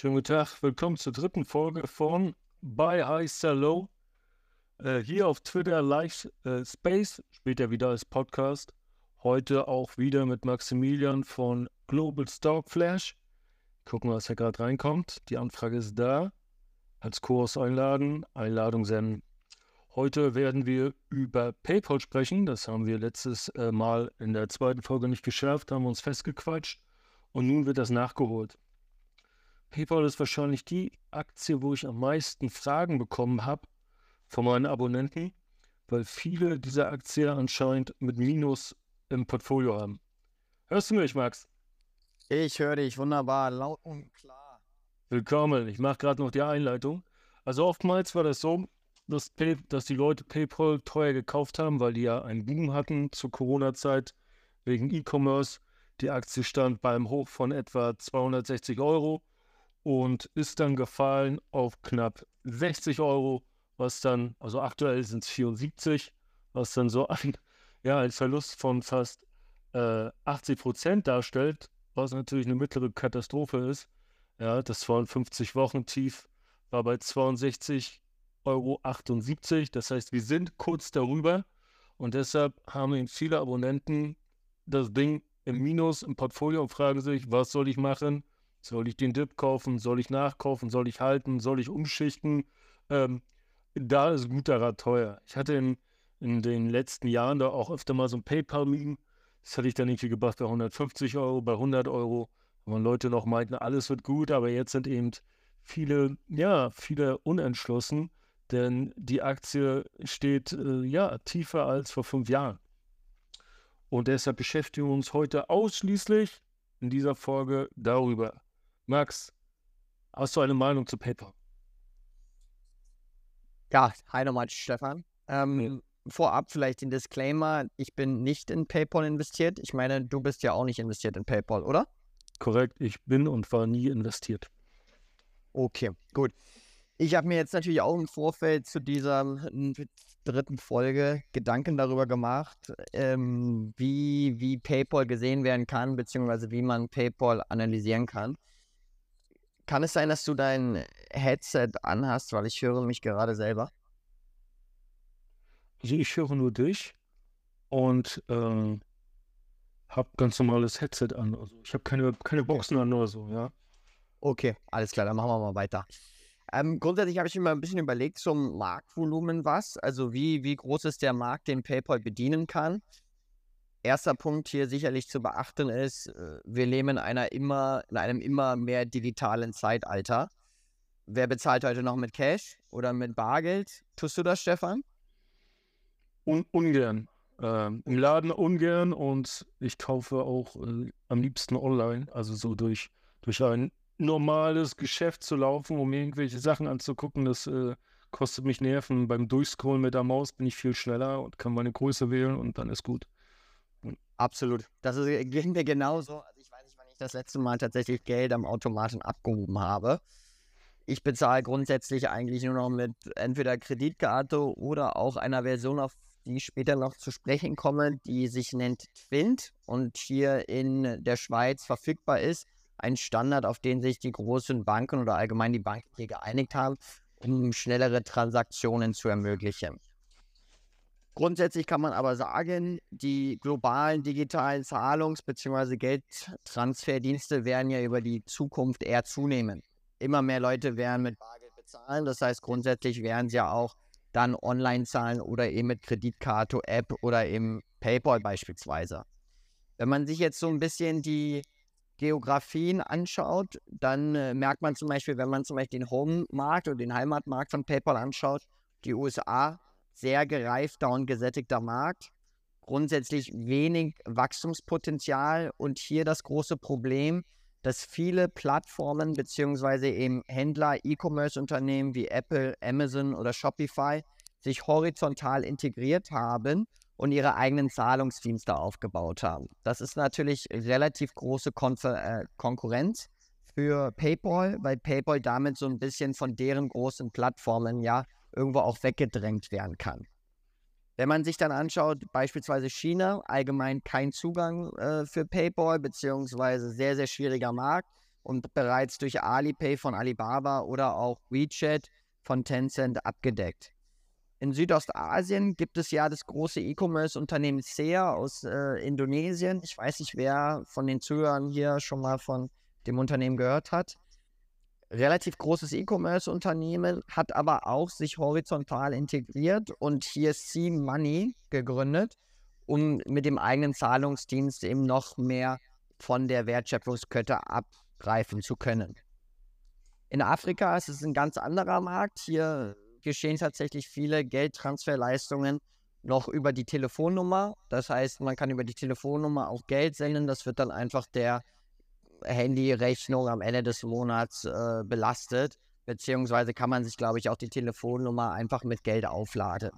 Schönen guten Tag, willkommen zur dritten Folge von Buy High Sell. Äh, hier auf Twitter Live äh, Space, später wieder als Podcast. Heute auch wieder mit Maximilian von Global Stock Flash. Gucken, was da gerade reinkommt. Die Anfrage ist da. Als Kurs einladen, Einladung senden. Heute werden wir über PayPal sprechen. Das haben wir letztes äh, Mal in der zweiten Folge nicht geschärft, haben uns festgequatscht und nun wird das nachgeholt. PayPal ist wahrscheinlich die Aktie, wo ich am meisten Fragen bekommen habe von meinen Abonnenten, weil viele dieser Aktien anscheinend mit Minus im Portfolio haben. Hörst du mich, Max? Ich höre dich wunderbar, laut und klar. Willkommen, ich mache gerade noch die Einleitung. Also oftmals war das so, dass, Pay, dass die Leute PayPal teuer gekauft haben, weil die ja einen Boom hatten zur Corona-Zeit wegen E-Commerce. Die Aktie stand beim Hoch von etwa 260 Euro und ist dann gefallen auf knapp 60 Euro, was dann, also aktuell sind es 74, was dann so ein, ja, ein Verlust von fast äh, 80 Prozent darstellt, was natürlich eine mittlere Katastrophe ist. Ja, das 52 Wochen Tief war bei 62,78 Euro. Das heißt, wir sind kurz darüber und deshalb haben eben viele Abonnenten das Ding im Minus im Portfolio und fragen sich, was soll ich machen? Soll ich den Dip kaufen? Soll ich nachkaufen? Soll ich halten? Soll ich umschichten? Ähm, da ist guter Rat teuer. Ich hatte in, in den letzten Jahren da auch öfter mal so ein PayPal-Meme. Das hatte ich dann irgendwie gebracht bei 150 Euro, bei 100 Euro. Wo Leute noch meinten, alles wird gut, aber jetzt sind eben viele, ja, viele unentschlossen, denn die Aktie steht, äh, ja, tiefer als vor fünf Jahren. Und deshalb beschäftigen wir uns heute ausschließlich in dieser Folge darüber. Max, hast du eine Meinung zu PayPal? Ja, hi nochmal, Stefan. Ähm, ja. Vorab vielleicht den Disclaimer, ich bin nicht in PayPal investiert. Ich meine, du bist ja auch nicht investiert in PayPal, oder? Korrekt, ich bin und war nie investiert. Okay, gut. Ich habe mir jetzt natürlich auch im Vorfeld zu dieser dritten Folge Gedanken darüber gemacht, ähm, wie, wie PayPal gesehen werden kann, beziehungsweise wie man PayPal analysieren kann. Kann es sein, dass du dein Headset anhast, weil ich höre mich gerade selber? Also ich höre nur dich und äh, habe ganz normales Headset an. Also ich habe keine, keine Boxen an oder so, ja. Okay, alles klar, dann machen wir mal weiter. Ähm, grundsätzlich habe ich mir mal ein bisschen überlegt zum Marktvolumen was. Also wie, wie groß ist der Markt, den PayPal bedienen kann erster Punkt hier sicherlich zu beachten ist, äh, wir leben in, einer immer, in einem immer mehr digitalen Zeitalter. Wer bezahlt heute noch mit Cash oder mit Bargeld? Tust du das, Stefan? Un ungern. Ähm, Im Laden ungern und ich kaufe auch äh, am liebsten online, also so durch, durch ein normales Geschäft zu laufen, um irgendwelche Sachen anzugucken. Das äh, kostet mich Nerven. Beim Durchscrollen mit der Maus bin ich viel schneller und kann meine Größe wählen und dann ist gut. Absolut. Das ist, äh, ging mir genauso. Also ich weiß nicht, wann ich das letzte Mal tatsächlich Geld am Automaten abgehoben habe. Ich bezahle grundsätzlich eigentlich nur noch mit entweder Kreditkarte oder auch einer Version, auf die ich später noch zu sprechen komme, die sich nennt Twint und hier in der Schweiz verfügbar ist. Ein Standard, auf den sich die großen Banken oder allgemein die Banken hier geeinigt haben, um schnellere Transaktionen zu ermöglichen. Grundsätzlich kann man aber sagen, die globalen digitalen Zahlungs- bzw. Geldtransferdienste werden ja über die Zukunft eher zunehmen. Immer mehr Leute werden mit Bargeld bezahlen. Das heißt, grundsätzlich werden sie ja auch dann online zahlen oder eben mit Kreditkarte, App oder eben PayPal beispielsweise. Wenn man sich jetzt so ein bisschen die Geografien anschaut, dann äh, merkt man zum Beispiel, wenn man zum Beispiel den Home-Markt oder den Heimatmarkt von PayPal anschaut, die USA sehr gereifter und gesättigter Markt, grundsätzlich wenig Wachstumspotenzial und hier das große Problem, dass viele Plattformen bzw. eben Händler, E-Commerce-Unternehmen wie Apple, Amazon oder Shopify sich horizontal integriert haben und ihre eigenen Zahlungsdienste aufgebaut haben. Das ist natürlich relativ große Konfer äh, Konkurrenz für PayPal, weil PayPal damit so ein bisschen von deren großen Plattformen ja irgendwo auch weggedrängt werden kann. Wenn man sich dann anschaut, beispielsweise China, allgemein kein Zugang äh, für PayPal, beziehungsweise sehr, sehr schwieriger Markt. und bereits durch Alipay von Alibaba oder auch WeChat von Tencent abgedeckt. In Südostasien gibt es ja das große E-Commerce-Unternehmen SEA aus äh, Indonesien. Ich weiß nicht, wer von den Zuhörern hier schon mal von dem Unternehmen gehört hat. Relativ großes E-Commerce-Unternehmen, hat aber auch sich horizontal integriert und hier C Money gegründet, um mit dem eigenen Zahlungsdienst eben noch mehr von der Wertschöpfungskette abgreifen zu können. In Afrika ist es ein ganz anderer Markt. Hier geschehen tatsächlich viele Geldtransferleistungen noch über die Telefonnummer. Das heißt, man kann über die Telefonnummer auch Geld senden. Das wird dann einfach der Handyrechnung am Ende des Monats äh, belastet. Beziehungsweise kann man sich, glaube ich, auch die Telefonnummer einfach mit Geld aufladen.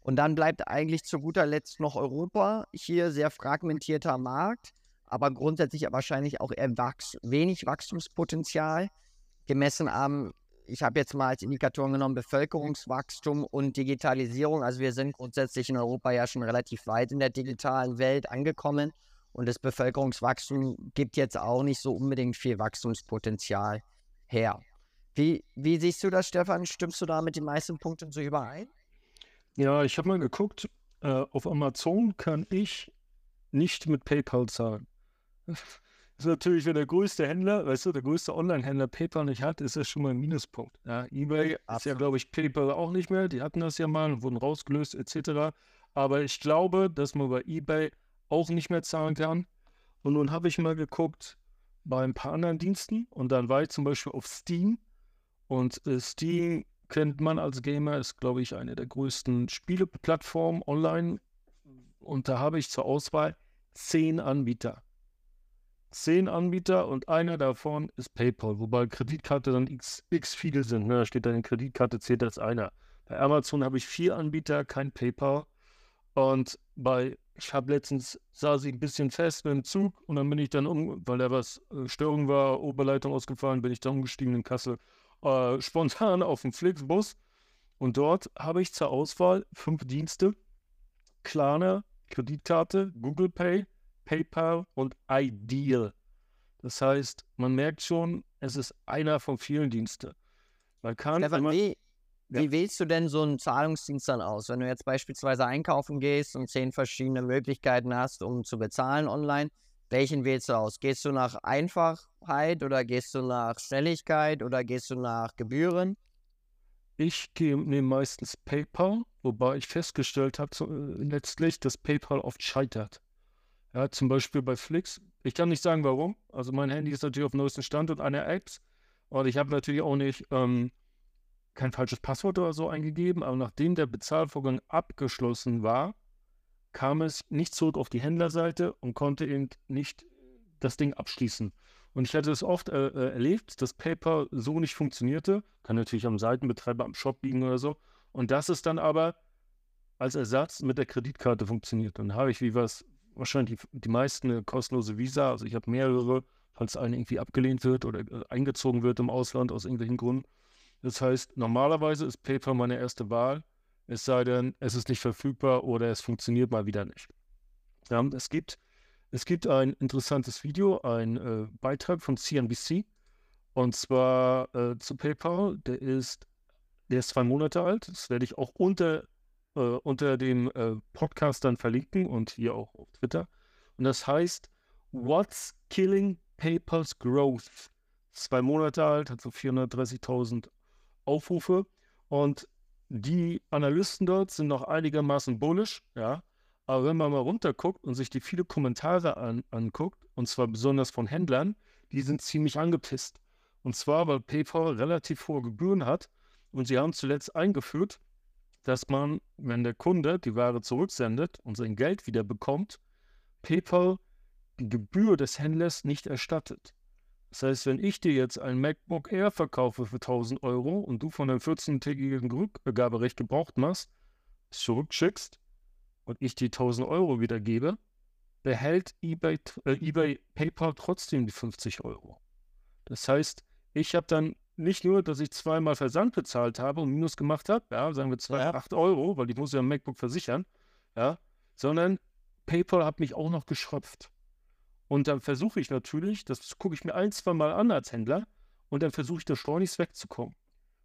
Und dann bleibt eigentlich zu guter Letzt noch Europa. Hier sehr fragmentierter Markt, aber grundsätzlich wahrscheinlich auch eher wachs wenig Wachstumspotenzial. Gemessen am ich habe jetzt mal als Indikatoren genommen Bevölkerungswachstum und Digitalisierung. Also wir sind grundsätzlich in Europa ja schon relativ weit in der digitalen Welt angekommen und das Bevölkerungswachstum gibt jetzt auch nicht so unbedingt viel Wachstumspotenzial her. Wie, wie siehst du das, Stefan? Stimmst du da mit den meisten Punkten so überein? Ja, ich habe mal geguckt, äh, auf Amazon kann ich nicht mit PayPal zahlen ist natürlich, wenn der größte Händler, weißt du, der größte Online-Händler PayPal nicht hat, ist das schon mal ein Minuspunkt. Ja, eBay Absolut. ist ja, glaube ich, PayPal auch nicht mehr. Die hatten das ja mal und wurden rausgelöst, etc. Aber ich glaube, dass man bei eBay auch nicht mehr zahlen kann. Und nun habe ich mal geguckt bei ein paar anderen Diensten und dann war ich zum Beispiel auf Steam. Und äh, Steam kennt man als Gamer, ist, glaube ich, eine der größten Spieleplattformen online. Und da habe ich zur Auswahl zehn Anbieter zehn Anbieter und einer davon ist PayPal, wobei Kreditkarte dann x, x viele sind. Ne? Da steht dann, Kreditkarte zählt als einer. Bei Amazon habe ich vier Anbieter, kein PayPal. Und bei, ich habe letztens, saß ich ein bisschen fest mit dem Zug und dann bin ich dann um, weil da was äh, Störung war, Oberleitung ausgefallen, bin ich dann umgestiegen in Kassel, äh, spontan auf den Flixbus. Und dort habe ich zur Auswahl fünf Dienste: Klarna, Kreditkarte, Google Pay, PayPal und Ideal. Das heißt, man merkt schon, es ist einer von vielen Diensten. Man kann. Stefan, man, wie, ja. wie wählst du denn so einen Zahlungsdienst dann aus? Wenn du jetzt beispielsweise einkaufen gehst und zehn verschiedene Möglichkeiten hast, um zu bezahlen online, welchen wählst du aus? Gehst du nach Einfachheit oder gehst du nach Schnelligkeit oder gehst du nach Gebühren? Ich nehme meistens PayPal, wobei ich festgestellt habe so, äh, letztlich, dass PayPal oft scheitert. Ja, zum Beispiel bei Flix. Ich kann nicht sagen, warum. Also mein Handy ist natürlich auf dem neuesten Stand und einer Apps. Und ich habe natürlich auch nicht ähm, kein falsches Passwort oder so eingegeben, aber nachdem der Bezahlvorgang abgeschlossen war, kam es nicht zurück auf die Händlerseite und konnte eben nicht das Ding abschließen. Und ich hatte es oft äh, äh, erlebt, dass PayPal so nicht funktionierte. Kann natürlich am Seitenbetreiber am Shop liegen oder so. Und das ist dann aber als Ersatz mit der Kreditkarte funktioniert. Dann habe ich wie was wahrscheinlich die, die meisten eine kostenlose Visa. Also ich habe mehrere, falls eine irgendwie abgelehnt wird oder äh, eingezogen wird im Ausland aus irgendwelchen Gründen. Das heißt, normalerweise ist PayPal meine erste Wahl, es sei denn, es ist nicht verfügbar oder es funktioniert mal wieder nicht. Ja, es, gibt, es gibt ein interessantes Video, ein äh, Beitrag von CNBC und zwar äh, zu PayPal. Der ist, der ist zwei Monate alt. Das werde ich auch unter äh, unter dem äh, Podcast dann verlinken und hier auch auf Twitter. Und das heißt What's Killing PayPal's Growth? Zwei Monate alt, hat so 430.000 Aufrufe. Und die Analysten dort sind noch einigermaßen bullish, ja. Aber wenn man mal runterguckt und sich die viele Kommentare an, anguckt, und zwar besonders von Händlern, die sind ziemlich angepisst. Und zwar, weil PayPal relativ hohe Gebühren hat und sie haben zuletzt eingeführt, dass man, wenn der Kunde die Ware zurücksendet und sein Geld wieder bekommt, PayPal die Gebühr des Händlers nicht erstattet. Das heißt, wenn ich dir jetzt ein MacBook Air verkaufe für 1000 Euro und du von einem 14-tägigen Rückgaberecht gebraucht machst, es zurückschickst und ich die 1000 Euro wieder gebe, behält eBay, äh, eBay PayPal trotzdem die 50 Euro. Das heißt, ich habe dann nicht nur, dass ich zweimal Versand bezahlt habe und Minus gemacht habe, ja, sagen wir zwei, ja. 8 Euro, weil ich muss ja ein MacBook versichern, ja, sondern PayPal hat mich auch noch geschröpft. Und dann versuche ich natürlich, das gucke ich mir ein, zwei Mal an als Händler, und dann versuche ich da schleunigst wegzukommen.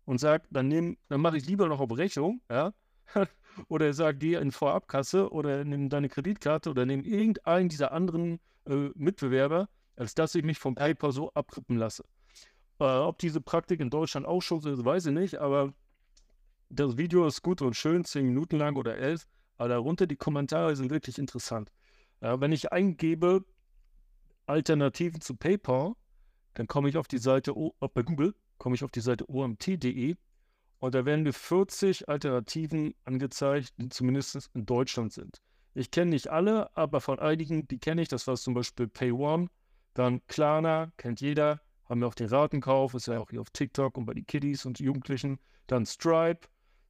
Und sage, dann, nehm, dann mache ich lieber noch auf Rechnung, ja, oder sag, geh in Vorabkasse oder nimm deine Kreditkarte oder nimm irgendeinen dieser anderen äh, Mitbewerber, als dass ich mich vom PayPal so abkrippen lasse. Äh, ob diese Praktik in Deutschland auch schon so ist, weiß ich nicht, aber das Video ist gut und schön, zehn Minuten lang oder elf, aber darunter die Kommentare sind wirklich interessant. Äh, wenn ich eingebe Alternativen zu PayPal, dann komme ich auf die Seite, o äh, bei Google, komme ich auf die Seite omt.de und da werden mir 40 Alternativen angezeigt, die zumindest in Deutschland sind. Ich kenne nicht alle, aber von einigen, die kenne ich. Das war zum Beispiel PayOne, dann Klarna, kennt jeder, haben wir auch den Ratenkauf, ist ja auch hier auf TikTok und bei den Kiddies und Jugendlichen. Dann Stripe,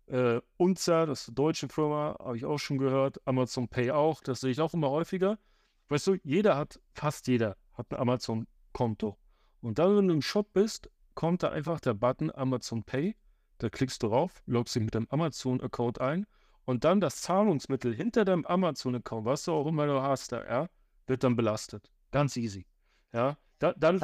äh, Unza, das ist eine deutsche Firma, habe ich auch schon gehört. Amazon Pay auch, das sehe ich auch immer häufiger. Weißt du, jeder hat, fast jeder hat ein Amazon-Konto. Und dann, wenn du im Shop bist, kommt da einfach der Button Amazon Pay da klickst du drauf, loggst dich mit deinem Amazon-Account ein und dann das Zahlungsmittel hinter deinem Amazon-Account, was du auch immer du hast, da, ja, wird dann belastet. Ganz easy. Ja, da, dann.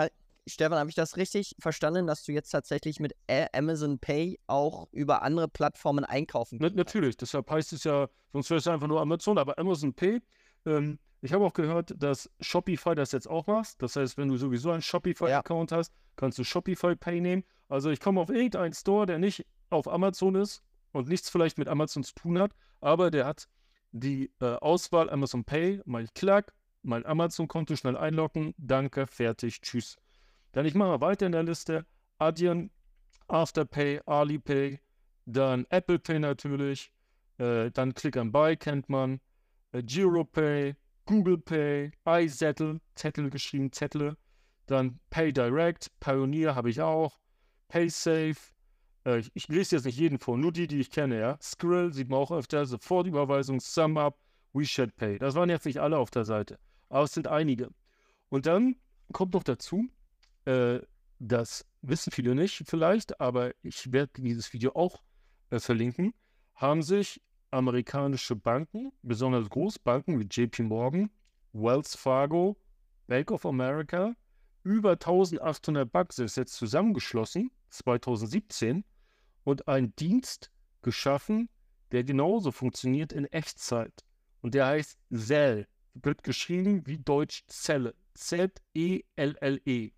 Stefan, habe ich das richtig verstanden, dass du jetzt tatsächlich mit Amazon Pay auch über andere Plattformen einkaufen kannst? Natürlich, deshalb heißt es ja, sonst wäre es einfach nur Amazon, aber Amazon Pay. Ähm, ich habe auch gehört, dass Shopify das jetzt auch macht. Das heißt, wenn du sowieso einen Shopify-Account ja. hast, kannst du Shopify Pay nehmen also ich komme auf irgendeinen Store, der nicht auf Amazon ist und nichts vielleicht mit Amazon zu tun hat, aber der hat die äh, Auswahl Amazon Pay, mal klack, mein Amazon-Konto schnell einloggen, danke, fertig, tschüss. Dann ich mache weiter in der Liste, Adyen, Afterpay, Alipay, dann Apple Pay natürlich, äh, dann Click and Buy kennt man, GiroPay, Google Pay, iZettle, Zettel geschrieben, Zettel, dann Pay Direct, Pioneer habe ich auch, PaySafe. Äh, ich, ich, lese jetzt nicht jeden vor, nur die, die ich kenne, ja. Skrill sieht man auch öfter, Sofortüberweisung, SumUp, WeChat Pay. Das waren jetzt nicht alle auf der Seite, aber es sind einige. Und dann kommt noch dazu, äh, das wissen viele nicht vielleicht, aber ich werde dieses Video auch äh, verlinken, haben sich amerikanische Banken, besonders Großbanken wie JP Morgan, Wells Fargo, Bank of America, über 1800 Bugs ist jetzt zusammengeschlossen, 2017, und einen Dienst geschaffen, der genauso funktioniert in Echtzeit. Und der heißt Zell. Wird geschrieben wie Deutsch Zelle. Z-E-L-L-E. -E.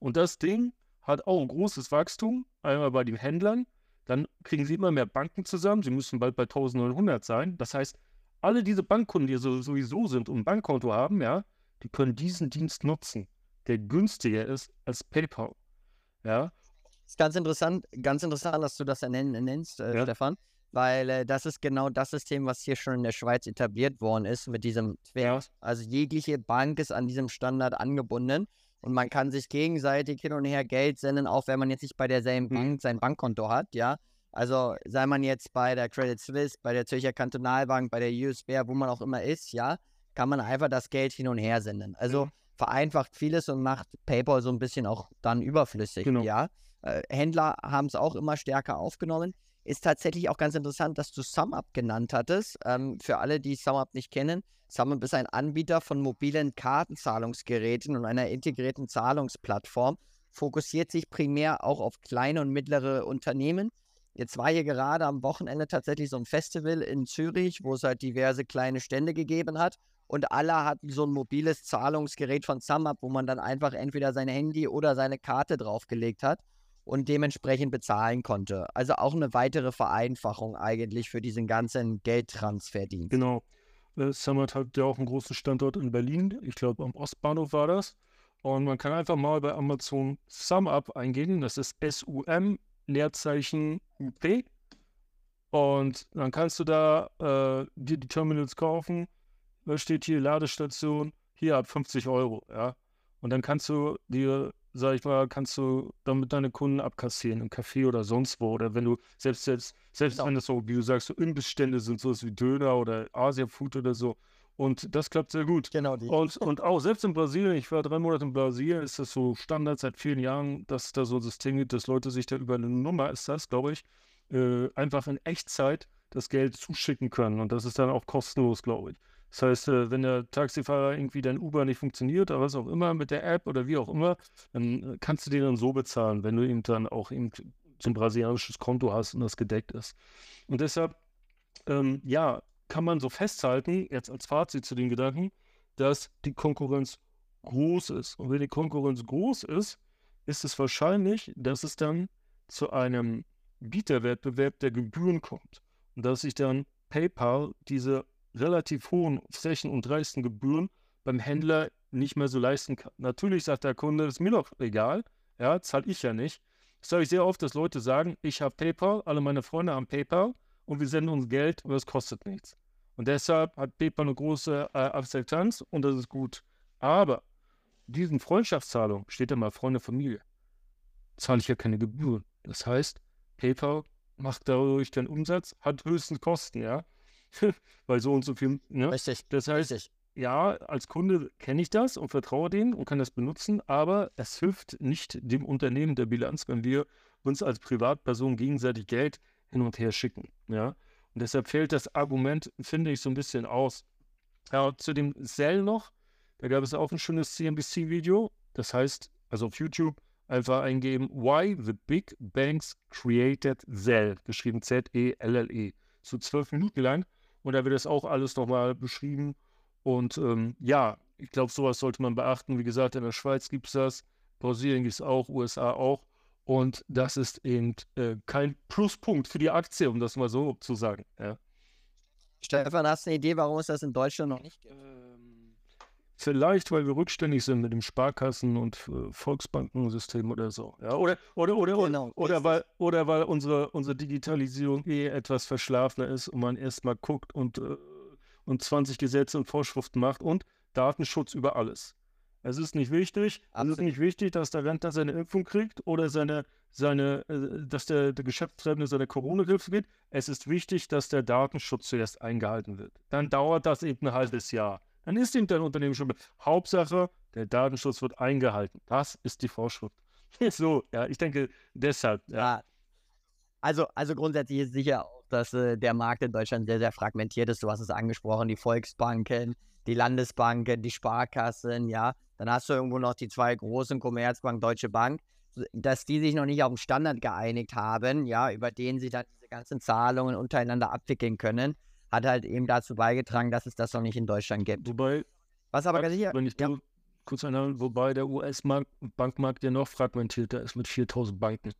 Und das Ding hat auch ein großes Wachstum. Einmal bei den Händlern. Dann kriegen sie immer mehr Banken zusammen. Sie müssen bald bei 1900 sein. Das heißt, alle diese Bankkunden, die sowieso sind und ein Bankkonto haben, ja, die können diesen Dienst nutzen der günstiger ist als PayPal. Ja. Das ist ganz interessant, ganz interessant, dass du das nennst, äh, ja. Stefan, weil äh, das ist genau das System, was hier schon in der Schweiz etabliert worden ist mit diesem Twert. Ja. Also jegliche Bank ist an diesem Standard angebunden und man kann sich gegenseitig hin und her Geld senden, auch wenn man jetzt nicht bei derselben hm. Bank sein Bankkonto hat, ja. Also sei man jetzt bei der Credit Suisse, bei der Zürcher Kantonalbank, bei der USBR, wo man auch immer ist, ja, kann man einfach das Geld hin und her senden. Also mhm vereinfacht vieles und macht PayPal so ein bisschen auch dann überflüssig. Genau. Ja. Äh, Händler haben es auch immer stärker aufgenommen. Ist tatsächlich auch ganz interessant, dass du SumUp genannt hattest. Ähm, für alle, die SumUp nicht kennen, SumUp ist ein Anbieter von mobilen Kartenzahlungsgeräten und einer integrierten Zahlungsplattform. Fokussiert sich primär auch auf kleine und mittlere Unternehmen. Jetzt war hier gerade am Wochenende tatsächlich so ein Festival in Zürich, wo es halt diverse kleine Stände gegeben hat und alle hatten so ein mobiles Zahlungsgerät von SumUp, wo man dann einfach entweder sein Handy oder seine Karte draufgelegt hat und dementsprechend bezahlen konnte. Also auch eine weitere Vereinfachung eigentlich für diesen ganzen Geldtransferdienst. Genau. Äh, SumUp hat ja auch einen großen Standort in Berlin. Ich glaube, am Ostbahnhof war das. Und man kann einfach mal bei Amazon SumUp eingehen. Das ist S-U-M, Leerzeichen U-P. Und dann kannst du da äh, dir die Terminals kaufen da steht hier Ladestation, hier ab 50 Euro, ja. Und dann kannst du dir, sag ich mal, kannst du damit deine Kunden abkassieren im Café oder sonst wo. Oder wenn du, selbst, selbst, selbst genau. wenn das so, wie du sagst, so Imbissstände sind, so wie Döner oder Asia-Food oder so. Und das klappt sehr gut. Genau. Die. Und, und auch selbst in Brasilien, ich war drei Monate in Brasilien, ist das so Standard seit vielen Jahren, dass da so ein System gibt, dass Leute sich da über eine Nummer, ist das, glaube ich, äh, einfach in Echtzeit das Geld zuschicken können. Und das ist dann auch kostenlos, glaube ich. Das heißt, äh, wenn der Taxifahrer irgendwie dein Uber nicht funktioniert oder was auch immer mit der App oder wie auch immer, dann äh, kannst du den dann so bezahlen, wenn du ihm dann auch eben so ein brasilianisches Konto hast und das gedeckt ist. Und deshalb, ähm, ja, kann man so festhalten, jetzt als Fazit zu den Gedanken, dass die Konkurrenz groß ist. Und wenn die Konkurrenz groß ist, ist es wahrscheinlich, dass es dann zu einem Bieterwettbewerb der Gebühren kommt. Und dass sich dann PayPal diese relativ hohen Flächen- und dreisten Gebühren beim Händler nicht mehr so leisten kann. Natürlich sagt der Kunde, ist mir doch egal, ja, zahle ich ja nicht. Das sage ich sehr oft, dass Leute sagen, ich habe PayPal, alle meine Freunde haben PayPal und wir senden uns Geld und das kostet nichts. Und deshalb hat PayPal eine große äh, Akzeptanz und das ist gut. Aber diesen Freundschaftszahlungen steht immer Freunde, Familie. Zahle ich ja keine Gebühren. Das heißt, PayPal macht dadurch den Umsatz, hat höchstens Kosten, ja. Weil so und so viel. Ne? Richtig. Das heißt, Richtig. ja, als Kunde kenne ich das und vertraue denen und kann das benutzen, aber es hilft nicht dem Unternehmen der Bilanz, wenn wir uns als Privatperson gegenseitig Geld hin und her schicken. Ja? Und deshalb fällt das Argument, finde ich, so ein bisschen aus. Ja, zu dem Sell noch, da gab es auch ein schönes CNBC-Video. Das heißt, also auf YouTube einfach eingeben, Why the Big Banks Created Zell, geschrieben Z-E-L-L-E. So zwölf Minuten lang. Und da wird das auch alles nochmal beschrieben. Und ähm, ja, ich glaube, sowas sollte man beachten. Wie gesagt, in der Schweiz gibt es das, Brasilien gibt es auch, USA auch. Und das ist eben äh, kein Pluspunkt für die Aktie, um das mal so zu sagen. Ja. Stefan, hast du eine Idee, warum es das in Deutschland noch nicht gibt? Ähm, vielleicht, weil wir rückständig sind mit dem Sparkassen- und äh, Volksbankensystem oder so. Ja, oder, oder, oder, Genau, oder, weil, oder weil unsere, unsere Digitalisierung eh etwas verschlafener ist und man erstmal guckt und, äh, und 20 Gesetze und Vorschriften macht und Datenschutz über alles. Es ist nicht wichtig, es ist Absolut. nicht wichtig, dass der Rentner seine Impfung kriegt oder seine, seine, äh, dass der, der Geschäftsführende seine Corona-Hilfe kriegt. Es ist wichtig, dass der Datenschutz zuerst eingehalten wird. Dann dauert das eben ein halbes Jahr. Dann ist eben dein Unternehmen schon. Hauptsache, der Datenschutz wird eingehalten. Das ist die Vorschrift. So, ja, ich denke deshalb. Ja. Ja. Also, also grundsätzlich ist sicher auch, dass äh, der Markt in Deutschland sehr, sehr fragmentiert ist. Du hast es angesprochen, die Volksbanken, die Landesbanken, die Sparkassen, ja. Dann hast du irgendwo noch die zwei großen Commerzbank, Deutsche Bank, dass die sich noch nicht auf einen Standard geeinigt haben, ja, über den sie dann diese ganzen Zahlungen untereinander abwickeln können, hat halt eben dazu beigetragen, dass es das noch nicht in Deutschland gibt. Wobei, Was aber ganz sicher, wenn ich ja. kurz einhalte, wobei der US-Bankmarkt ja noch fragmentierter ist mit 4000 Banken.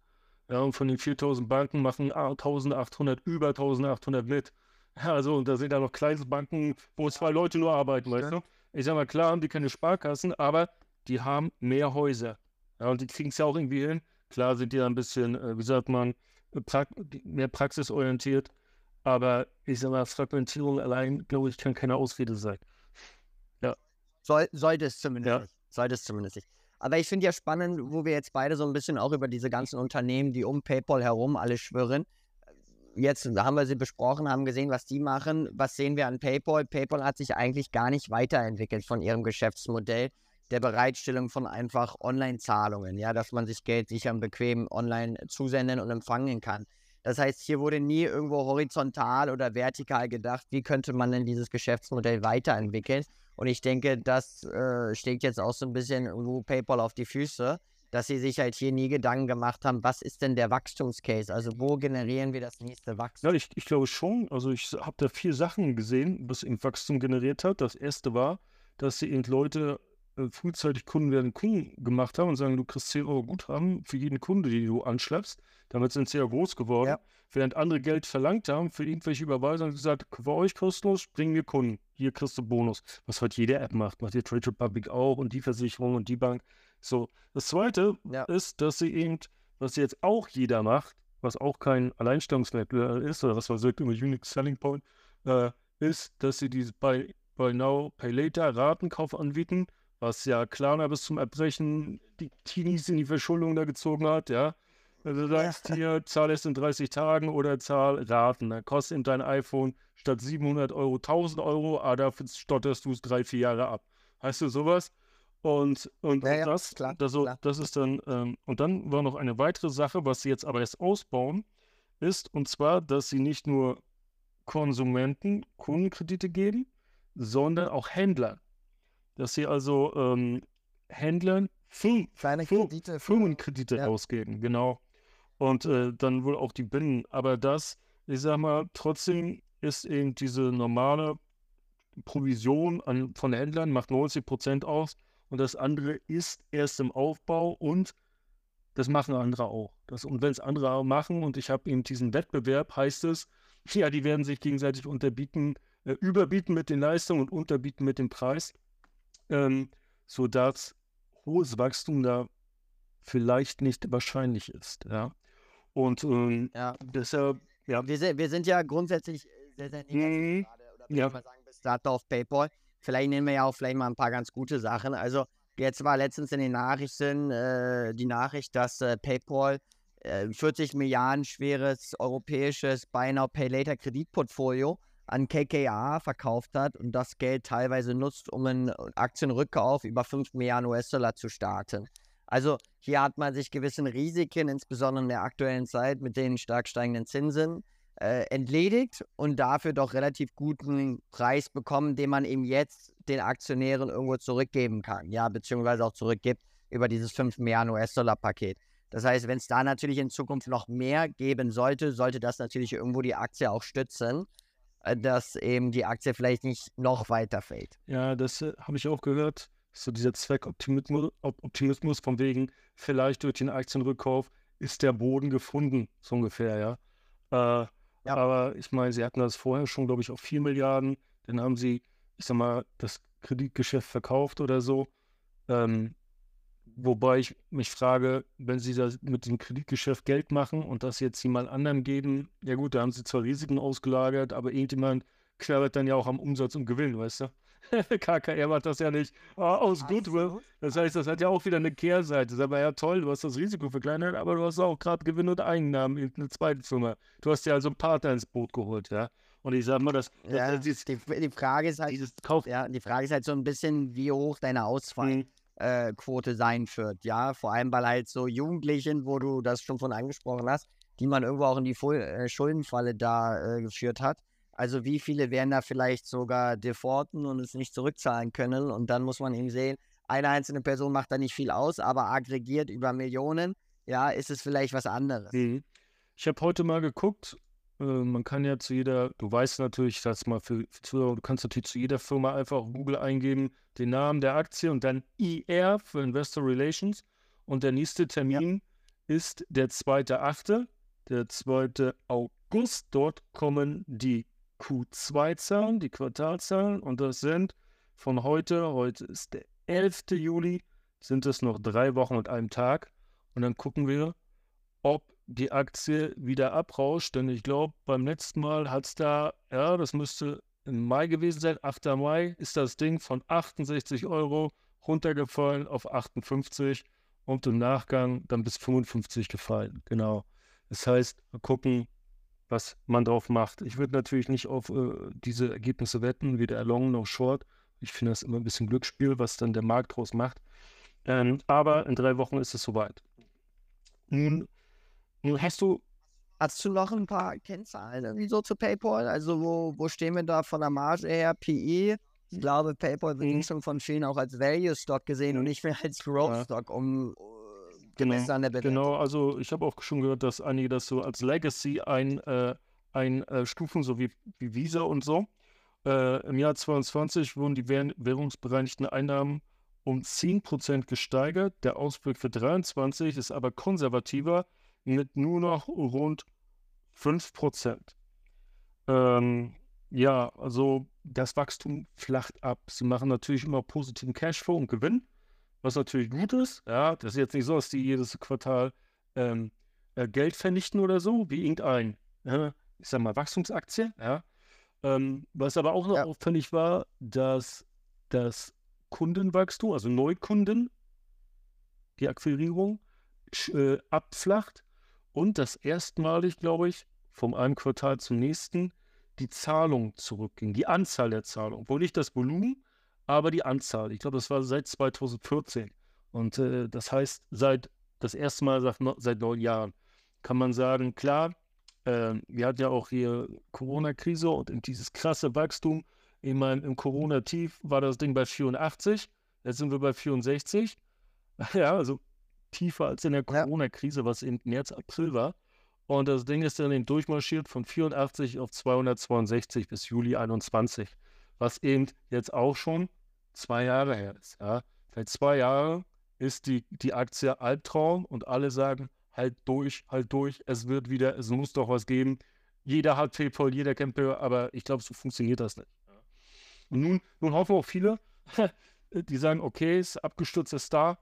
Ja, und von den 4000 Banken machen 1800, über 1800 mit. Ja, also, und da sind da noch kleine Banken, wo zwei Leute nur arbeiten, weißt du? Ich sag mal, klar haben die keine Sparkassen, aber die haben mehr Häuser. Ja, und die kriegen es ja auch irgendwie hin. Klar sind die da ein bisschen, äh, wie sagt man, äh, die- mehr praxisorientiert. Aber ich sag mal, Fragmentierung allein, glaube ich, kann keine Ausrede sein. Soll, sollte es zumindest Ja. nicht. Sollte es zumindest nicht. Aber ich finde ja spannend, wo wir jetzt beide so ein bisschen auch über diese ganzen Unternehmen, die um PayPal herum alle schwirren. Jetzt haben wir sie besprochen, haben gesehen, was die machen. Was sehen wir an PayPal? PayPal hat sich eigentlich gar nicht weiterentwickelt von ihrem Geschäftsmodell der Bereitstellung von einfach Online-Zahlungen, ja, dass man sich Geld sicher und bequem online zusenden und empfangen kann. Das heißt, hier wurde nie irgendwo horizontal oder vertikal gedacht, wie könnte man denn dieses Geschäftsmodell weiterentwickeln. Und ich denke, das äh, schlägt jetzt auch so ein bisschen irgendwo PayPal auf die Füße, dass sie sich halt hier nie Gedanken gemacht haben, was ist denn der Wachstumscase? Also wo generieren wir das nächste Wachstum? Ja, ich, ich glaube schon. Also ich habe da vier Sachen gesehen, was eben Wachstum generiert hat. Das erste war, dass sie eben Leute frühzeitig Kunden werden Kunden gemacht haben und sagen, du kriegst 10 Euro Guthaben für jeden Kunde, den du anschleppst. Damit sind sie ja groß geworden. Ja. Während andere Geld verlangt haben für irgendwelche Überweisungen, gesagt, für euch kostenlos, bring mir Kunden. Hier kriegst du Bonus. Was heute jede App macht. Macht die Trade Republic auch und die Versicherung und die Bank. So. Das zweite Ja. ist, dass sie eben, was jetzt auch jeder macht, was auch kein Alleinstellungsmerkmal ist, oder was man sagt, immer Unique Selling Point, äh, ist, dass sie dieses Buy, Buy Now, Pay Later Ratenkauf anbieten, was ja Klarna bis zum Erbrechen die Teenies in die Verschuldung da gezogen hat, ja. Also du sagst hier, zahl es in 30 Tagen oder zahl Raten. Dann kostet eben dein iPhone statt 700 Euro 1000 Euro, aber dafür stotterst du es drei, vier Jahre ab. Heißt du sowas? Und, und Ja, ja, das, klar, das, so, klar. das ist dann, ähm, und dann war noch eine weitere Sache, was sie jetzt aber erst ausbauen, ist, und zwar, dass sie nicht nur Konsumenten Kundenkredite geben, sondern auch Händlern. Dass sie also ähm, Händlern Kleine Kredite. Firmenkredite Ja. ausgeben, genau. Und äh, dann wohl auch die Binnen. Aber das, ich sag mal, trotzdem ist eben diese normale Provision an, von Händlern macht 90 Prozent aus und das andere ist erst im Aufbau und das machen andere auch. Das, und wenn es andere auch machen und ich habe eben diesen Wettbewerb, heißt es, ja, die werden sich gegenseitig unterbieten, äh, überbieten mit den Leistungen und unterbieten mit dem Preis, ähm, sodass hohes Wachstum da vielleicht nicht wahrscheinlich ist. Ja. Und ähm, Ja. deshalb, ja, Wir sind, wir sind ja grundsätzlich äh, sehr, sehr negativ Mhm. gerade. Oder würde Ja. ich mal sagen, bis dato auf PayPal. Vielleicht nehmen wir ja auch vielleicht mal ein paar ganz gute Sachen. Also jetzt war letztens in den Nachrichten äh, die Nachricht, dass äh, PayPal äh, 40 Milliarden schweres europäisches Buy Now Pay Later Kreditportfolio an KKR verkauft hat und das Geld teilweise nutzt, um einen Aktienrückkauf über 5 Milliarden US-Dollar zu starten. Also hier hat man sich gewissen Risiken, insbesondere in der aktuellen Zeit mit den stark steigenden Zinsen, äh, entledigt und dafür doch relativ guten Preis bekommen, den man eben jetzt den Aktionären irgendwo zurückgeben kann, ja, beziehungsweise auch zurückgibt über dieses 5 Milliarden US-Dollar-Paket. Das heißt, wenn es da natürlich in Zukunft noch mehr geben sollte, sollte das natürlich irgendwo die Aktie auch stützen, äh, dass eben die Aktie vielleicht nicht noch weiter fällt. Ja, das äh, habe ich auch gehört. So dieser Zweckoptimismus Op- Optimismus von wegen, vielleicht durch den Aktienrückkauf ist der Boden gefunden, so ungefähr, ja. Äh, Ja. Aber ich meine, sie hatten das vorher schon, glaube ich, auf 4 Milliarden. Dann haben sie, ich sag mal, das Kreditgeschäft verkauft oder so. Ähm, wobei ich mich frage, wenn sie das mit dem Kreditgeschäft Geld machen und das jetzt jemand anderem geben, ja gut, da haben sie zwar Risiken ausgelagert, aber irgendjemand knabbert dann ja auch am Umsatz und Gewinn, weißt du? KKR macht das ja nicht ah, aus Goodwill. Das heißt, das hat ja auch wieder eine Kehrseite. Das ist aber ja toll, du hast das Risiko verkleinert, aber du hast auch gerade Gewinn und Einnahmen in eine zweite Firma. Du hast ja also einen Partner ins Boot geholt, ja. Und ich sag mal, das, das, Ja, das dieses, die, die Frage ist halt, ja, die Frage ist halt so ein bisschen, wie hoch deine Ausfall Mhm. Äh, Quote sein wird. Ja, vor allem bei halt so Jugendlichen, wo du das schon von angesprochen hast, die man irgendwo auch in die Fu äh, Schuldenfalle da äh, geführt hat. Also wie viele werden da vielleicht sogar defaulten und es nicht zurückzahlen können? Und dann muss man eben sehen, eine einzelne Person macht da nicht viel aus, aber aggregiert über Millionen, ja, ist es vielleicht was anderes. Mhm. Ich habe heute mal geguckt, äh, man kann ja zu jeder, du weißt natürlich, das mal für, für Zuhörer, du kannst natürlich zu jeder Firma einfach Google eingeben, den Namen der Aktie und dann IR für Investor Relations. Und der nächste Termin ist der 2.8., der 2. August. Dort kommen die Q2-Zahlen, die Quartalzahlen und das sind von heute, heute ist der 11. Juli, sind es noch drei Wochen und einem Tag. Und dann gucken wir, ob die Aktie wieder abrauscht. Denn ich glaube, beim letzten Mal hat es da, ja, das müsste im Mai gewesen sein, 8. Mai, ist das Ding von 68 Euro runtergefallen auf 58 und im Nachgang dann bis 55 gefallen. Genau. Das heißt, mal gucken, was man drauf macht. Ich würde natürlich nicht auf äh, diese Ergebnisse wetten, weder Long noch Short. Ich finde das immer ein bisschen Glücksspiel, was dann der Markt draus macht. Ähm, aber in drei Wochen ist es soweit. Nun, nun hast du Hast du noch ein paar Kennzahlen irgendwie so zu PayPal? Also wo, wo stehen wir da von der Marge her? PE? Ich glaube, PayPal wird Mhm. schon von vielen auch als Value Stock gesehen und nicht mehr als Growth. Stock, um gemessen an der Bewertung. Genau, also ich habe auch schon gehört, dass einige das so als Legacy ein, äh, ein äh, Stufen, so wie, wie Visa und so. Äh, Im Jahr 22 wurden die währ währungsbereinigten Einnahmen um 10% gesteigert. Der Ausblick für 23 ist aber konservativer mit nur noch rund 5%. Ähm, ja, also das Wachstum flacht ab. Sie machen natürlich immer positiven Cashflow und Gewinn, was natürlich gut ist. Ja, das ist jetzt nicht so, dass die jedes Quartal ähm, äh, Geld vernichten oder so, wie irgendein, äh, ich sag mal, Wachstumsaktie. Ja. Ähm, was aber auch noch Ja. auffällig war, dass das Kundenwachstum, also Neukunden, die Akquirierung äh, abflacht und dass erstmalig, glaube ich, vom einem Quartal zum nächsten die Zahlung zurückging, die Anzahl der Zahlungen. Wohl nicht das Volumen, aber die Anzahl. Ich glaube, das war seit 2014. Und äh, das heißt, seit das erste Mal seit, seit neun Jahren kann man sagen, klar, äh, wir hatten ja auch hier Corona-Krise und dieses krasse Wachstum Ich meine, im Corona-Tief war das Ding bei 84, jetzt sind wir bei 64. Ja, also tiefer als in der Corona-Krise, was im März, April war. Und das Ding ist dann eben durchmarschiert von 84 auf 262 bis Juli 21, was eben jetzt auch schon zwei Jahre her ist. Ja. Seit zwei Jahren ist die, die Aktie Albtraum und alle sagen, halt durch, halt durch, es wird wieder, es muss doch was geben. Jeder hat PayPal, jeder kennt PayPal, aber ich glaube, so funktioniert das nicht. Und nun, nun hoffen auch viele, die sagen, okay, es ist abgestürzter Star.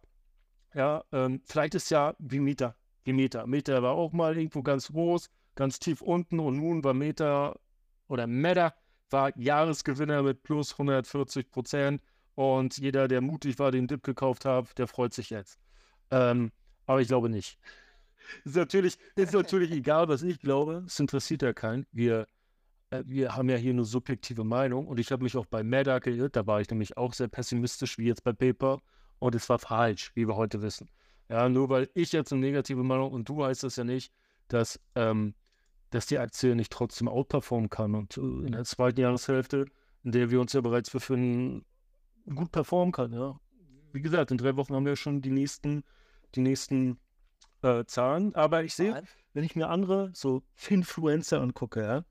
Ja, ähm, vielleicht ist ja wie Meta. Wie Meta. Meta war auch mal irgendwo ganz groß, ganz tief unten und nun war Meta oder Meta war Jahresgewinner mit plus 140 Prozent und jeder, der mutig war, den Dip gekauft hat, der freut sich jetzt. Ähm, aber ich glaube nicht. ist natürlich, ist natürlich egal, was ich glaube. Es interessiert ja keinen. Wir, äh, wir haben ja hier eine subjektive Meinung und ich habe mich auch bei Meta geirrt. Da war ich nämlich auch sehr pessimistisch, wie jetzt bei Paper. Und es war falsch, wie wir heute wissen. Ja, nur weil ich jetzt eine negative Meinung und du heißt das ja nicht, dass, ähm, dass die Aktie nicht trotzdem outperformen kann. Und äh, in der zweiten Jahreshälfte, in der wir uns ja bereits befinden, gut performen kann. Ja. Wie gesagt, in drei Wochen haben wir schon die nächsten, die nächsten äh, Zahlen. Aber ich sehe, wenn ich mir andere so Finfluencer angucke, ja,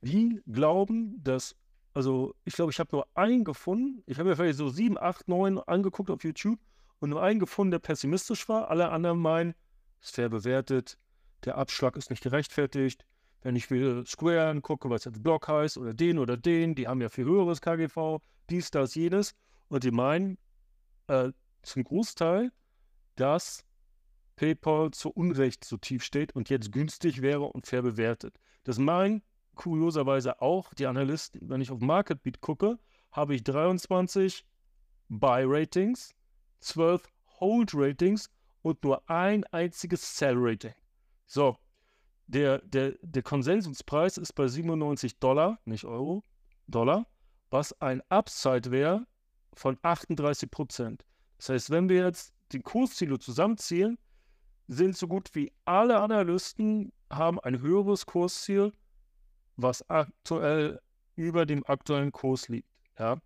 die glauben, dass, also ich glaube, ich habe nur einen gefunden. Ich habe mir vielleicht so sieben, acht, neun angeguckt auf YouTube und nur einen gefunden, der pessimistisch war. Alle anderen meinen, ist fair bewertet, der Abschlag ist nicht gerechtfertigt. Wenn ich mir Square angucke, was jetzt Block heißt, oder den oder den, die haben ja viel höheres KGV, dies, das, jenes. Und die meinen äh, zum Großteil, dass PayPal zu Unrecht so tief steht und jetzt günstig wäre und fair bewertet. Das meinen kurioserweise auch die Analysten. Wenn ich auf MarketBeat gucke, habe ich 23 Buy-Ratings, 12 Hold-Ratings und nur ein einziges Sell-Rating. So, der, der, der Konsensuspreis ist bei 97 Dollar, nicht Euro, Dollar, was ein Upside wäre von 38 Prozent. Das heißt, wenn wir jetzt die Kursziele zusammenziehen, sind so gut wie alle Analysten haben ein höheres Kursziel, was aktuell über dem aktuellen Kurs liegt. Ja.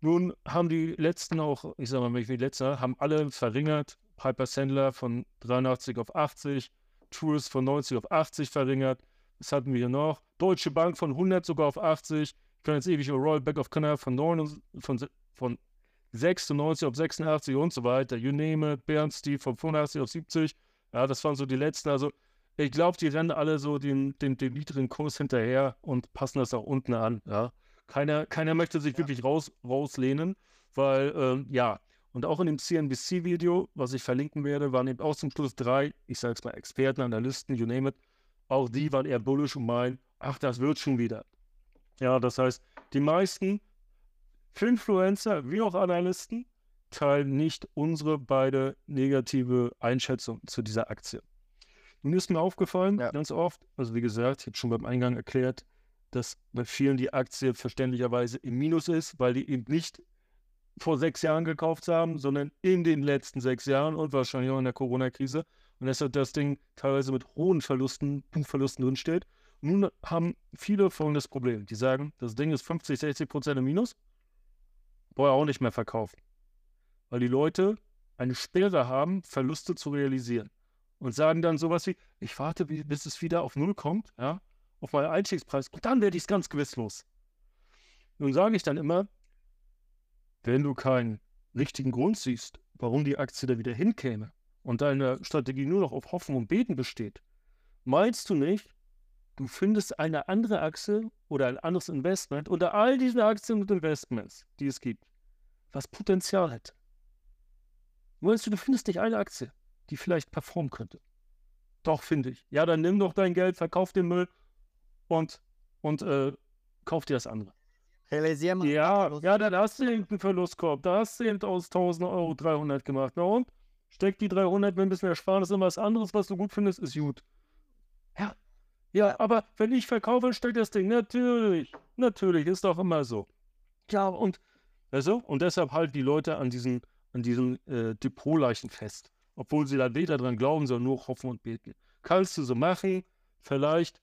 Nun haben die letzten auch, ich sage mal, wie die letzten, haben alle verringert. Piper Sandler von 83 auf 80, Truist von 90 auf 80 verringert. Was hatten wir hier noch? Deutsche Bank von 100 sogar auf 80. Ich kann jetzt ewig Royal Bank of Canada von, 9, von, von 96 auf 86 und so weiter. You name it. Bernstein von 85 auf 70. Ja, das waren so die letzten. Also ich glaube, die rennen alle so den, den, den niedrigen Kurs hinterher und passen das auch unten an. Ja. Keiner, keiner möchte sich ja. wirklich raus, rauslehnen, weil, ähm, ja, und auch in dem CNBC-Video, was ich verlinken werde, waren eben auch zum Schluss drei, ich sage es mal, Experten, Analysten, you name it. Auch die waren eher bullish und meinen, ach, das wird schon wieder. Ja, das heißt, die meisten Influencer wie auch Analysten teilen nicht unsere beide negative Einschätzung zu dieser Aktie. Nun ist mir aufgefallen, ja. ganz oft, also wie gesagt, ich habe schon beim Eingang erklärt, dass bei vielen die Aktie verständlicherweise im Minus ist, weil die eben nicht vor sechs Jahren gekauft haben, sondern in den letzten sechs Jahren und wahrscheinlich auch in der Corona-Krise. Und deshalb das Ding teilweise mit hohen Verlusten, Punktverlusten drinsteht. Nun haben viele folgendes Problem. Die sagen, das Ding ist 50, 60 Prozent im Minus, brauche auch nicht mehr verkaufen weil die Leute eine Sperre haben, Verluste zu realisieren. Und sagen dann sowas wie, ich warte, bis es wieder auf Null kommt, ja, auf meinen Einstiegspreis, und dann werde ich es ganz gewiss los. Nun sage ich dann immer, wenn du keinen richtigen Grund siehst, warum die Aktie da wieder hinkäme und deine Strategie nur noch auf Hoffen und Beten besteht, meinst du nicht, du findest eine andere Aktie oder ein anderes Investment unter all diesen Aktien und Investments, die es gibt, was Potenzial hätte? Meinst du, du findest nicht eine Aktie, die vielleicht performen könnte? Doch, finde ich. Ja, dann nimm doch dein Geld, verkauf den Müll und, und äh, kauf dir das andere. Realisier mal. Ja, ja, dann hast du einen Verlustkorb. Da hast du eben aus 1000 Euro 300 gemacht. Na und? Steck die 300, wenn ein bisschen Ersparnis in was anderes, was du gut findest, ist gut. Ja. Ja, aber wenn ich verkaufe, steckt das Ding. Natürlich. Natürlich, ist doch immer so. Ja, und, also, und deshalb halt die Leute an diesen an diesen äh, Depotleichen fest. Obwohl sie da weder dran glauben, sondern nur hoffen und beten. Kannst du so machen, vielleicht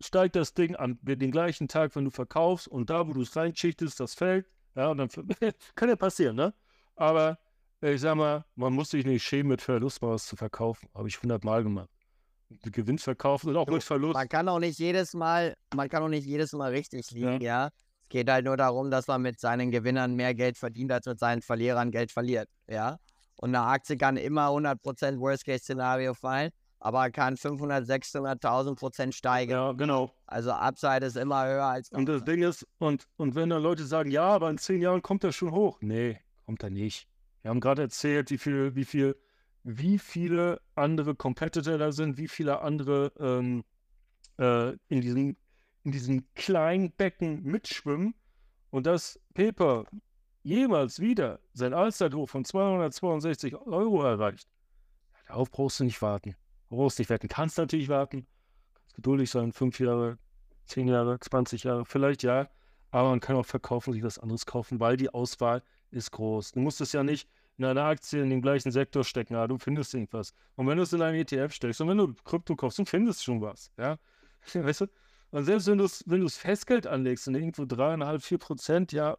steigt das Ding an den gleichen Tag, wenn du verkaufst und da, wo du es reinschichtest, das fällt. Ja, und dann kann ja passieren, ne? Aber ich sag mal, man muss sich nicht schämen, mit Verlust mal was zu verkaufen. Habe ich hundertmal gemacht. Mit Gewinn verkaufen und auch mit Verlust. Man kann auch nicht jedes Mal, man kann auch nicht jedes Mal richtig liegen, ja. ja. Es geht halt nur darum, dass man mit seinen Gewinnern mehr Geld verdient, als mit seinen Verlierern Geld verliert, ja. Und eine Aktie kann immer 100% Worst-Case-Szenario fallen aber kann 500, 600.000 Prozent steigen. Ja, genau. Also Upside ist immer höher als. Und das Ding ist, und, und wenn dann Leute sagen, ja, aber in zehn Jahren kommt er schon hoch. Nee, kommt er nicht. Wir haben gerade erzählt, wie viel, wie viel, wie viele andere Competitor da sind, wie viele andere ähm, äh, in diesem, in diesem kleinen Becken mitschwimmen und dass Paper jemals wieder sein Allzeithoch von 262 Euro erreicht. Darauf brauchst du nicht warten brauchst nicht warten. Kannst natürlich warten. Kannst geduldig sein. Fünf Jahre, zehn Jahre, 20 Jahre, vielleicht ja. Aber man kann auch verkaufen, sich was anderes kaufen, weil die Auswahl ist groß. Du musst es ja nicht in einer Aktie in den gleichen Sektor stecken, aber du findest irgendwas. Und wenn du es in einem ETF steckst und wenn du Krypto kaufst, dann findest du schon was. Ja? Weißt du? Und selbst wenn du es wenn Festgeld anlegst und irgendwo dreieinhalb, vier Prozent, ja,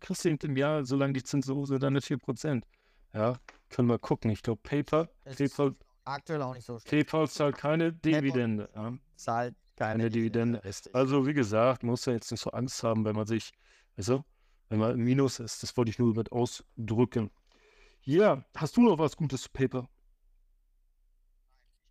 kriegst du im Jahr, solange die sind, dann vier Prozent. Ja, können wir gucken. Ich glaube, Paper, Paper aktuell auch nicht so schlecht. PayPal zahlt keine Dividende. Ja. Zahlt keine, keine Dividende. Dividende. Also wie gesagt, muss ja jetzt nicht so Angst haben, wenn man sich, also wenn man im Minus ist. Das wollte ich nur mit ausdrücken. Ja, hast du noch was Gutes zu PayPal?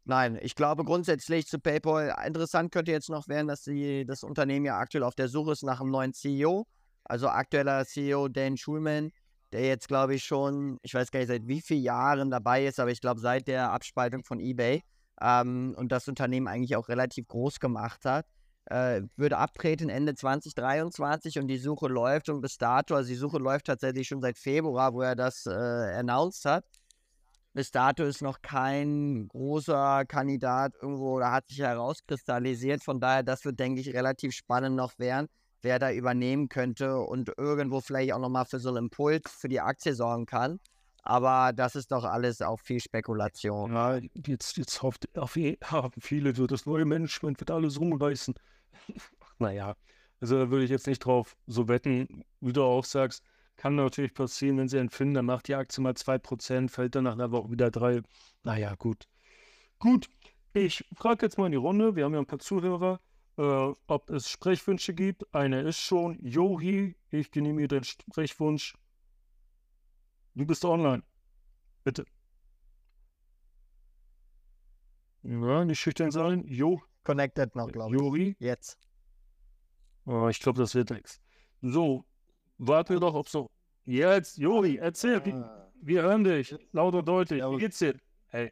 Nein, ich glaube grundsätzlich zu PayPal interessant könnte jetzt noch werden, dass die, das Unternehmen ja aktuell auf der Suche ist nach einem neuen CEO. Also aktueller CEO Dan Schulman der jetzt, glaube ich, schon, ich weiß gar nicht, seit wie vielen Jahren dabei ist, aber ich glaube, seit der Abspaltung von eBay ähm, und das Unternehmen eigentlich auch relativ groß gemacht hat, äh, würde abtreten Ende 2023 und die Suche läuft und bis dato, also die Suche läuft tatsächlich schon seit Februar, wo er das äh, announced hat. Bis dato ist noch kein großer Kandidat irgendwo oder hat sich herauskristallisiert. Von daher, das wird, denke ich, relativ spannend noch werden wer da übernehmen könnte und irgendwo vielleicht auch nochmal für so einen Impuls für die Aktie sorgen kann. Aber das ist doch alles auch viel Spekulation. Ja, jetzt, jetzt hofft, haben viele, so das neue Management wird alles rumreißen. naja, also da würde ich jetzt nicht drauf so wetten, wie du auch sagst. Kann natürlich passieren, wenn sie empfinden, dann macht die Aktie mal 2%, fällt dann nach einer Woche wieder 3. Naja, gut. Gut, ich frage jetzt mal in die Runde. Wir haben ja ein paar Zuhörer äh, ob es Sprechwünsche gibt. Eine ist schon. Johi, ich genehmige den Sprechwunsch. Du bist online. Bitte. Ja, nicht schüchtern sein. Jo. Connected noch, glaube ich. Juri. Jetzt. Oh, ich glaube, das wird nichts. So, warten wir doch, ob so. Jetzt, Juri, erzähl. Ah. Wir hören dich. Laut und deutlich. Wie geht's dir? Hey.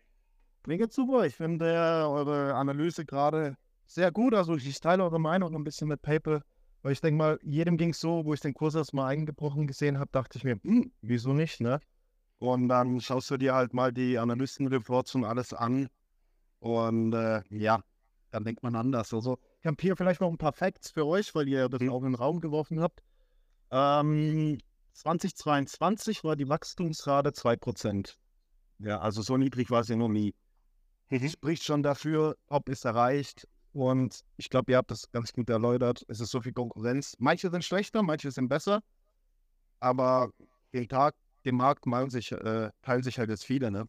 Mir geht's super. Ich finde eure Analyse gerade sehr gut. Also ich teile eure Meinung ein bisschen mit PayPal, weil ich denke mal, jedem ging es so, wo ich den Kurs erstmal eingebrochen gesehen habe, dachte ich mir, hm, wieso nicht, ne? Und dann schaust du dir halt mal die Analystenreports und alles an. Und äh, ja, dann denkt man anders. Also ich habe hier vielleicht noch ein paar Facts für euch, weil ihr das mhm. auch in den Raum geworfen habt. Ähm, 2022 war die Wachstumsrate 2%. Ja, also so niedrig war sie noch nie. Mhm. Spricht schon dafür, ob es erreicht, und ich glaube, ihr habt das ganz gut erläutert. Es ist so viel Konkurrenz. Manche sind schlechter, manche sind besser. Aber den Tag, den Markt teilen sich, äh, teilen sich halt jetzt viele, ne?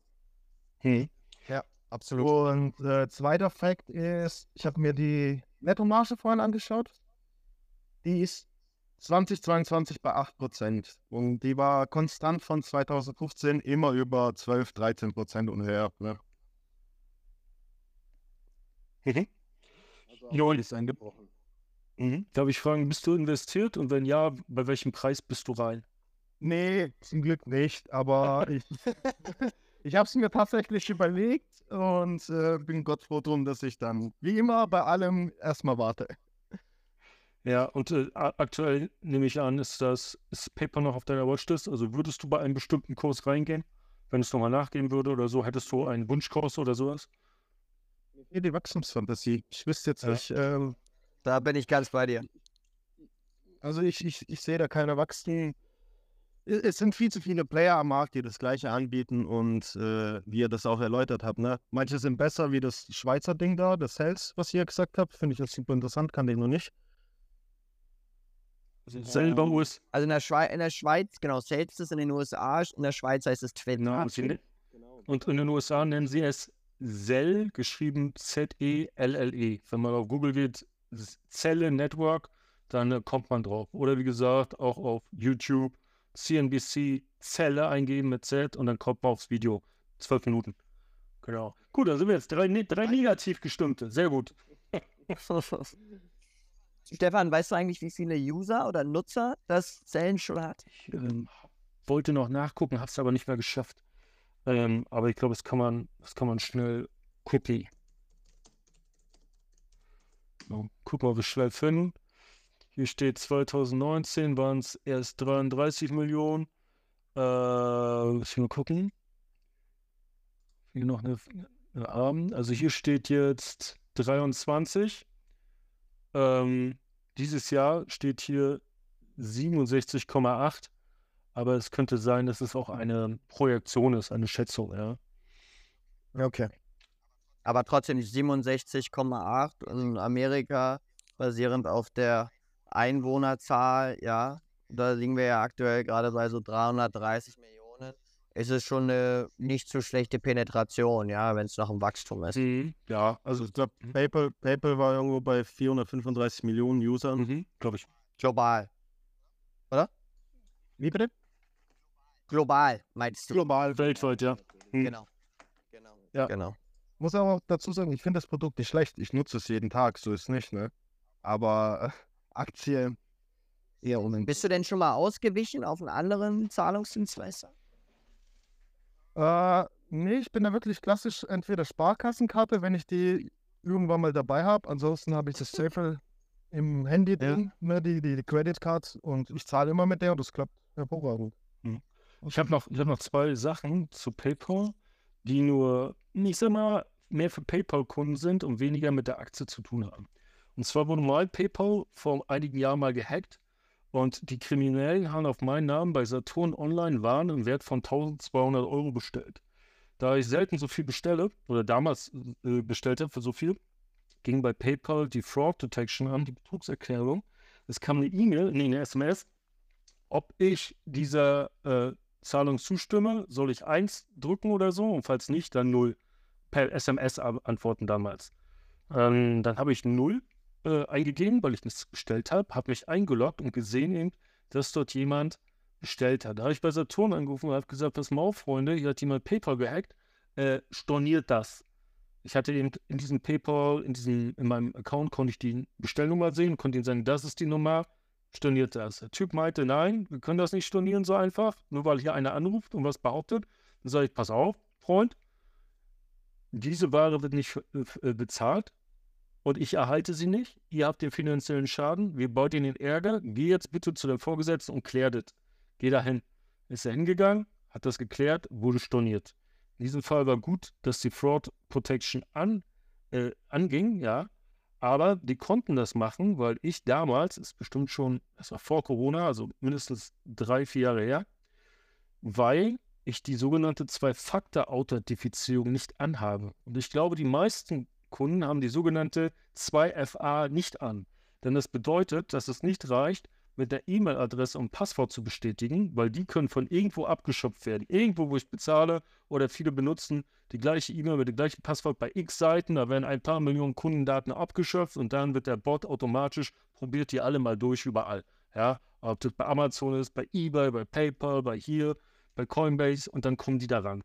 Hm. Ja, absolut. Und äh, zweiter Fakt ist, ich habe mir die Nettomarge vorhin angeschaut. Die ist 2022 bei 8%. Und die war konstant von 2015 immer über 12, 13% und höher. Ne? Mhm. Jo, ist eingebrochen. Mhm. Darf ich fragen, bist du investiert und wenn ja, bei welchem Preis bist du rein? Nee, zum Glück nicht, aber ich, ich habe es mir tatsächlich überlegt und äh, bin Gott froh drum, dass ich dann wie immer bei allem erstmal warte. Ja, und äh, aktuell nehme ich an, ist das ist Paper noch auf deiner Watchlist? Also würdest du bei einem bestimmten Kurs reingehen, wenn es nochmal nachgehen würde oder so? Hättest du einen Wunschkurs oder sowas? Die Wachstumsfantasie. Ich wüsste jetzt ja. nicht. Ähm, da bin ich ganz bei dir. Also ich, ich, ich sehe da keine Wachstum. es sind viel zu viele Player am Markt, die das Gleiche anbieten und äh, wie ihr das auch erläutert habt. Ne? Manche sind besser wie das Schweizer Ding da, das Sales, was ihr gesagt habt. Finde ich das super interessant, kann ich noch nicht. Also selber US. Also in der, Schweiz, in der Schweiz, genau, Sales ist in den USA, in der Schweiz heißt es Twitter. Genau, und, sie, und in den USA nennen sie es Zell, geschrieben Z-E-L-L-E. -E. Wenn man auf Google geht, Zelle Network, dann äh, kommt man drauf. Oder wie gesagt, auch auf YouTube CNBC Zelle eingeben mit Z und dann kommt man aufs Video. Zwölf Minuten. Genau. Gut, dann sind wir jetzt drei, ne, drei negativ gestimmte. Sehr gut. Stefan, weißt du eigentlich, wie viele User oder Nutzer das Zellen schon hat? Ich ähm, wollte noch nachgucken, habe es aber nicht mehr geschafft. Ähm, aber ich glaube, das kann man, das kann man schnell gucken. So, gucken, ob wir schnell finden. Hier steht 2019 waren es erst 33 Millionen. Äh, muss ich mal gucken. Hier noch eine, eine Abend. Also hier steht jetzt 23. Ähm, dieses Jahr steht hier 67,8. Aber es könnte sein, dass es auch eine Projektion ist, eine Schätzung, ja. Okay. Aber trotzdem 67,8 in Amerika basierend auf der Einwohnerzahl, ja, da liegen wir ja aktuell gerade bei so 330 Millionen. Ist es schon eine nicht so schlechte Penetration, ja, wenn es noch ein Wachstum ist. Mhm. Ja, also ich glaube, PayPal, PayPal war irgendwo bei 435 Millionen Usern, mhm, glaube ich. Global. Oder? Wie bitte? Global, meinst du? Global, weltweit, ja. Mhm. Genau. Genau. Ja. genau. Muss aber auch dazu sagen, ich finde das Produkt nicht schlecht. Ich nutze es jeden Tag, so ist es nicht, ne? Aber äh, Aktie eher unentdeckt. Bist du denn schon mal ausgewichen auf einen anderen Zahlungsdienstleister? Äh, nee, ich bin da wirklich klassisch entweder Sparkassenkarte, wenn ich die irgendwann mal dabei habe. Ansonsten habe ich das Safe im Handy drin, ne, die, die, die Credit Card und ich zahle immer mit der und das klappt hervorragend. Hm. Ich habe noch, hab noch zwei Sachen zu PayPal, die nur, ich sag mal, mehr für PayPal-Kunden sind und weniger mit der Aktie zu tun haben. Und zwar wurde mal PayPal vor einigen Jahren mal gehackt und die Kriminellen haben auf meinen Namen bei Saturn Online Waren im Wert von 1200 Euro bestellt. Da ich selten so viel bestelle oder damals äh, bestellte für so viel, ging bei PayPal die Fraud Detection an, die Betrugserklärung. Es kam eine E-Mail, nee, eine SMS, ob ich dieser äh, Zahlung zustimme, soll ich 1 drücken oder so und falls nicht, dann 0 per SMS antworten damals. Ähm, dann habe ich 0 äh, eingegeben, weil ich nichts bestellt habe, habe mich eingeloggt und gesehen, eben, dass dort jemand bestellt hat. Da habe ich bei Saturn angerufen und habe gesagt, pass mal auf, Freunde, hier hat jemand PayPal gehackt, äh, storniert das. Ich hatte eben in diesem PayPal, in diesem, in meinem Account konnte ich die Bestellnummer sehen, konnte ihnen sagen, das ist die Nummer, storniert das. Der Typ meinte, nein, wir können das nicht stornieren so einfach, nur weil hier einer anruft und was behauptet. Dann sage ich, pass auf, Freund, diese Ware wird nicht äh, bezahlt und ich erhalte sie nicht. Ihr habt den finanziellen Schaden, wir baut in den Ärger. Geh jetzt bitte zu dem Vorgesetzten und klärt es. Geh dahin. Ist er hingegangen, hat das geklärt, wurde storniert. In diesem Fall war gut, dass die Fraud Protection an, äh, anging, ja. Aber die konnten das machen, weil ich damals, ist bestimmt schon, das war vor Corona, also mindestens drei, vier Jahre her, weil ich die sogenannte Zwei-Faktor-Authentifizierung nicht anhabe. Und ich glaube, die meisten Kunden haben die sogenannte 2FA nicht an. Denn das bedeutet, dass es nicht reicht, mit der E-Mail-Adresse und Passwort zu bestätigen, weil die können von irgendwo abgeschöpft werden. Irgendwo, wo ich bezahle oder viele benutzen die gleiche E-Mail mit dem gleichen Passwort bei x Seiten, da werden ein paar Millionen Kundendaten abgeschöpft und dann wird der Bot automatisch, probiert die alle mal durch überall. Ja, ob das bei Amazon ist, bei eBay, bei PayPal, bei hier, bei Coinbase und dann kommen die daran.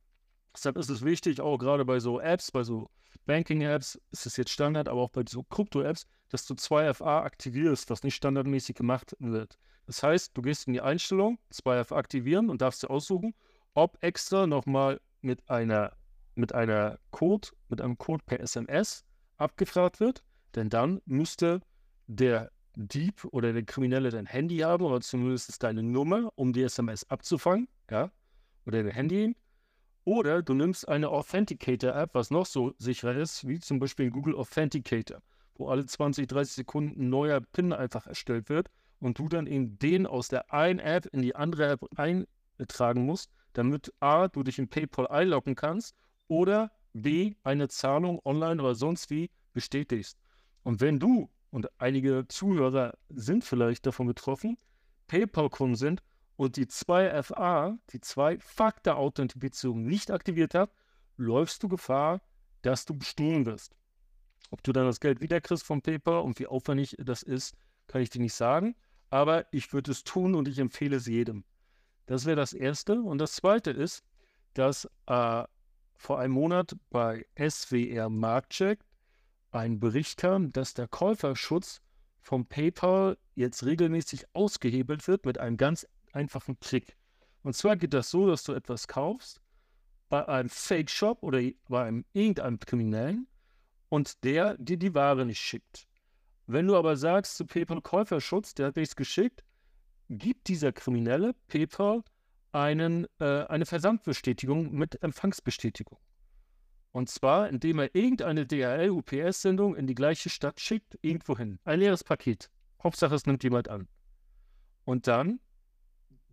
Deshalb ist es wichtig, auch gerade bei so Apps, bei so Banking-Apps ist es jetzt Standard, aber auch bei so Krypto-Apps, dass du 2FA aktivierst, was nicht standardmäßig gemacht wird. Das heißt, du gehst in die Einstellung, 2FA aktivieren und darfst dir aussuchen, ob extra nochmal mit einer, mit einer Code, mit einem Code per SMS abgefragt wird, denn dann müsste der Dieb oder der Kriminelle dein Handy haben oder zumindest deine Nummer, um die SMS abzufangen, ja, oder dein Handy. Oder du nimmst eine Authenticator-App, was noch so sicher ist, wie zum Beispiel Google Authenticator, wo alle 20, 30 Sekunden ein neuer PIN einfach erstellt wird und du dann eben den aus der einen App in die andere App eintragen musst, damit A, du dich in PayPal einloggen kannst oder B, eine Zahlung online oder sonst wie bestätigst. Und wenn du, und einige Zuhörer sind vielleicht davon betroffen, PayPal-Kunden sind und die 2FA, die Zwei-Faktor-Authentifizierung nicht aktiviert hat, läufst du Gefahr, dass du bestohlen wirst. Ob du dann das Geld wiederkriegst von PayPal und wie aufwendig das ist, kann ich dir nicht sagen. Aber ich würde es tun und ich empfehle es jedem. Das wäre das Erste. Und das Zweite ist, dass äh, vor einem Monat bei SWR Marktcheck ein Bericht kam, dass der Käuferschutz vom PayPal jetzt regelmäßig ausgehebelt wird mit einem ganz einfachen Trick. Und zwar geht das so, dass du etwas kaufst bei einem Fake-Shop oder bei einem irgendeinem Kriminellen und der dir die Ware nicht schickt. Wenn du aber sagst zu PayPal Käuferschutz, der hat nichts geschickt, gibt dieser Kriminelle PayPal einen, äh, eine Versandbestätigung mit Empfangsbestätigung. Und zwar, indem er irgendeine DHL-UPS-Sendung in die gleiche Stadt schickt, irgendwohin. Ein leeres Paket. Hauptsache, es nimmt jemand an. Und dann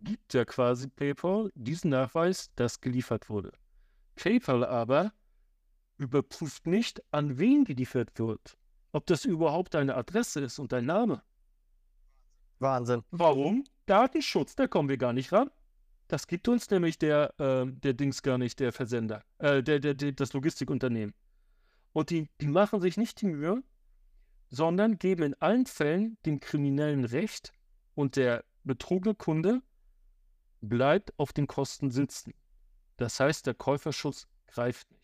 gibt er quasi PayPal diesen Nachweis, dass geliefert wurde. PayPal aber überprüft nicht, an wen geliefert wird. Ob das überhaupt deine Adresse ist und dein Name. Wahnsinn. Warum? Datenschutz, da kommen wir gar nicht ran. Das gibt uns nämlich der, äh, der Dings gar nicht, der Versender, äh, der, der, der, das Logistikunternehmen. Und die, die machen sich nicht die Mühe, sondern geben in allen Fällen dem Kriminellen Recht und der betrogene Kunde bleibt auf den Kosten sitzen. Das heißt, der Käuferschutz greift nicht.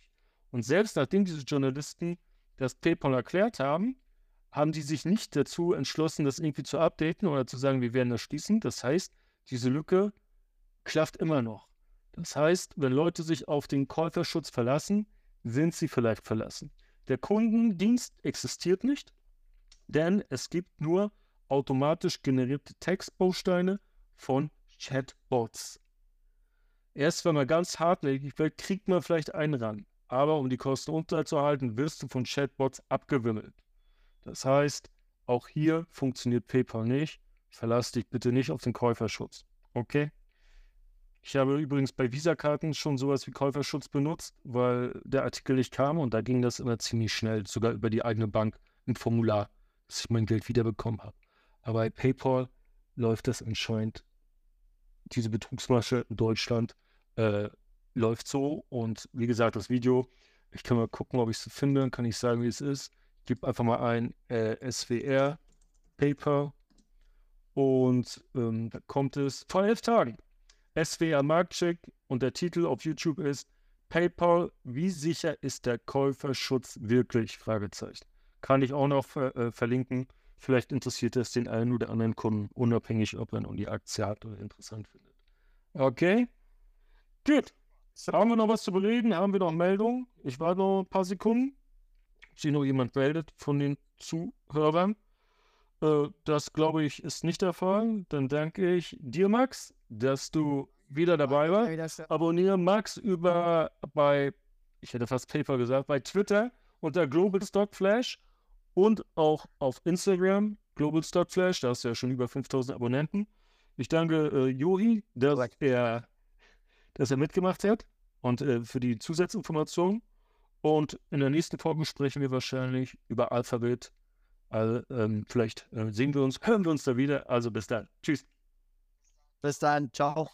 Und selbst nachdem diese Journalisten das PayPal erklärt haben, haben die sich nicht dazu entschlossen, das irgendwie zu updaten oder zu sagen, wir werden das schließen. Das heißt, diese Lücke klafft immer noch. Das heißt, wenn Leute sich auf den Käuferschutz verlassen, sind sie vielleicht verlassen. Der Kundendienst existiert nicht, denn es gibt nur automatisch generierte Textbausteine von Chatbots. Erst wenn man ganz hartnäckig wird, kriegt man vielleicht einen ran. Aber um die Kosten unterzuhalten, wirst du von Chatbots abgewimmelt. Das heißt, auch hier funktioniert PayPal nicht. Verlass dich bitte nicht auf den Käuferschutz. Okay? Ich habe übrigens bei Visa-Karten schon sowas wie Käuferschutz benutzt, weil der Artikel nicht kam und da ging das immer ziemlich schnell, sogar über die eigene Bank, ein Formular, dass ich mein Geld wiederbekommen habe. Aber bei PayPal läuft das anscheinend diese Betrugsmasche in Deutschland äh, läuft so. Und wie gesagt, das Video, ich kann mal gucken, ob ich es finde, kann ich sagen, wie es ist. Gebe einfach mal ein äh, SWR Paper und ähm, da kommt es vor elf Tagen. SWR Marktcheck und der Titel auf YouTube ist PayPal, wie sicher ist der Käuferschutz wirklich? Fragezeichen. Kann ich auch noch äh, verlinken. Vielleicht interessiert es den einen oder anderen Kunden, unabhängig, ob er nun die Aktie hat oder interessant findet. Okay? Gut. Haben wir noch was zu bereden? Haben wir noch Meldungen? Ich warte noch ein paar Sekunden, ob sich noch jemand meldet von den Zuhörern. Äh, das glaube ich ist nicht der Fall. Dann danke ich dir, Max, dass du wieder dabei warst. Abonniere Max über bei, ich hätte fast Paper gesagt, bei Twitter unter Global Stock Flash und auch auf Instagram, Global Stock Flash, da hast du ja schon über 5000 Abonnenten. Ich danke äh, Johi, dass er, dass er mitgemacht hat und äh, für die Zusatzinformationen. Und in der nächsten Folge sprechen wir wahrscheinlich über Alphabet. Also, ähm, vielleicht äh, sehen wir uns, hören wir uns da wieder. Also bis dann. Tschüss. Bis dann. Ciao.